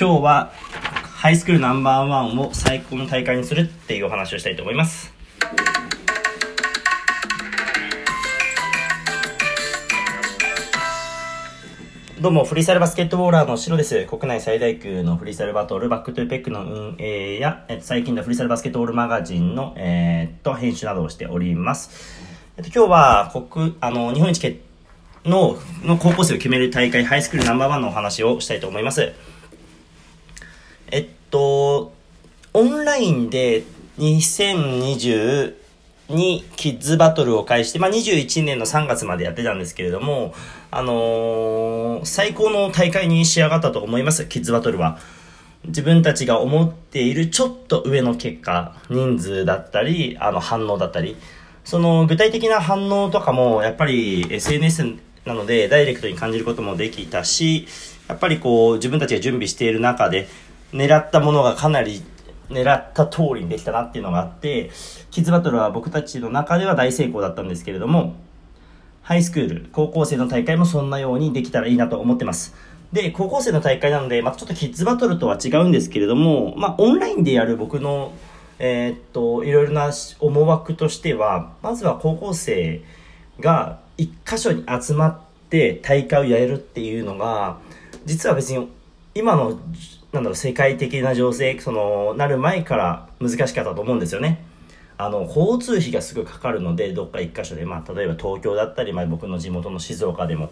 今日はハイスクールナンバーワンを最高の大会にするっていうお話をしたいと思います。どうも、フリースタイルバスケットボーラーのシロです。国内最大級のフリースタイルバトル、バックトゥーペックの運営や、えっと、最近のフリースタイルバスケットボールマガジンの、えーっと、編集などをしております。えっと、今日は、国、あの、日本一決の、の高校生を決める大会、ハイスクールナンバーワンのお話をしたいと思います。と、オンラインで2022キッズバトルを開して、まあ、21年の3月までやってたんですけれども、あのー最高の大会に仕上がったと思います、キッズバトルは。自分たちが思っているちょっと上の結果、人数だったり、あの反応だったり、その具体的な反応とかもやっぱり SNS なのでダイレクトに感じることもできたし、やっぱりこう自分たちが準備している中で狙ったものがかなり狙った通りにできたなっていうのがあって、キッズバトルは僕たちの中では大成功だったんですけれども、ハイスクール、高校生の大会もそんなようにできたらいいなと思ってます。で、高校生の大会なので、またちょっとキッズバトルとは違うんですけれども、まあ、オンラインでやる僕の、えーっと、いろいろな思惑としては、まずは高校生が一箇所に集まって大会をやれるっていうのが、実は別に今の、なんだろう、世界的な情勢、その、なる前から難しかったと思うんですよね。あの、交通費がすごいかかるので、どっか一箇所で、まあ、例えば東京だったり、まあ、僕の地元の静岡でも。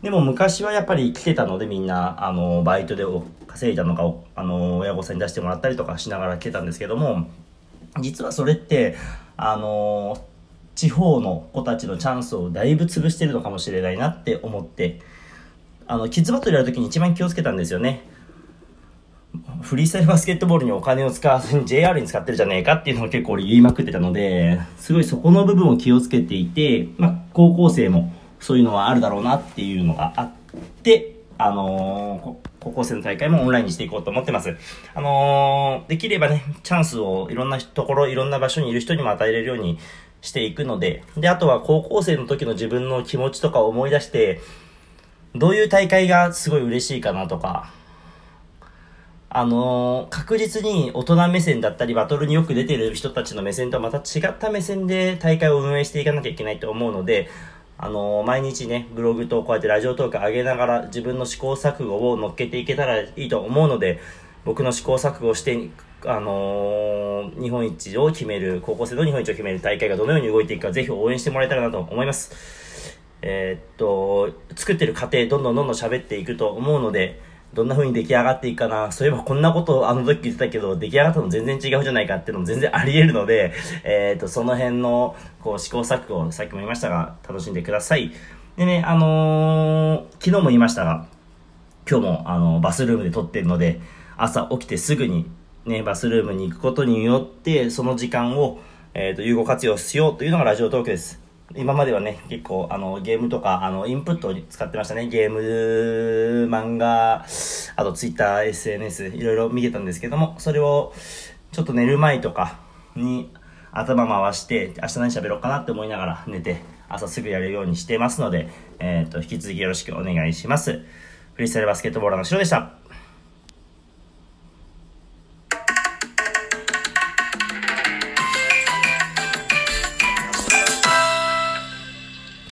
でも昔はやっぱり来てたのでみんな、あの、バイトで稼いだのかを、あの、親御さんに出してもらったりとかしながら来てたんですけども、実はそれって、あの、地方の子たちのチャンスをだいぶ潰してるのかもしれないなって思って、あの、キッズバトルやるときに一番気をつけたんですよね。フリースタイルバスケットボールにお金を使わずに JR に使ってるじゃねえかっていうのを結構俺言いまくってたので、すごいそこの部分を気をつけていて、まあ、高校生もそういうのはあるだろうなっていうのがあって、あのー高校生の大会もオンラインにしていこうと思ってます。あのーできればね、チャンスをいろんなところ、いろんな場所にいる人にも与えれるようにしていくので、で、あとは高校生の時の自分の気持ちとかを思い出して、どういう大会がすごい嬉しいかなとか、あのー確実に大人目線だったり、バトルによく出てる人たちの目線とはまた違った目線で大会を運営していかなきゃいけないと思うので、あのー毎日ね、ブログとこうやってラジオトーク上げながら自分の試行錯誤を乗っけていけたらいいと思うので、僕の試行錯誤をして、あのー日本一を決める、高校生の日本一を決める大会がどのように動いていくか、ぜひ応援してもらえたらなと思います。えっと、作ってる過程、どんどんどんどん喋っていくと思うので、どんな風に出来上がっていくかな。そういえばこんなことあの時言ってたけど、出来上がったの全然違うじゃないかっていうのも全然あり得るので、えーと、その辺の、こう、試行錯誤をさっきも言いましたが、楽しんでください。でね、あのー昨日も言いましたが、今日もあのバスルームで撮ってるので朝起きてすぐにねバスルームに行くことによってその時間を、えー、と有効活用しようというのがラジオトークです今まではね結構あのゲームとかあのインプットに使ってましたねゲーム漫画あとツイッター SNS いろいろ見てたんですけどもそれをちょっと寝る前とかに頭回して明日何喋ろうかなって思いながら寝て朝すぐやるようにしてますので、えー、と引き続きよろしくお願いしますフリースタイルバスケットボーラーのシロでした。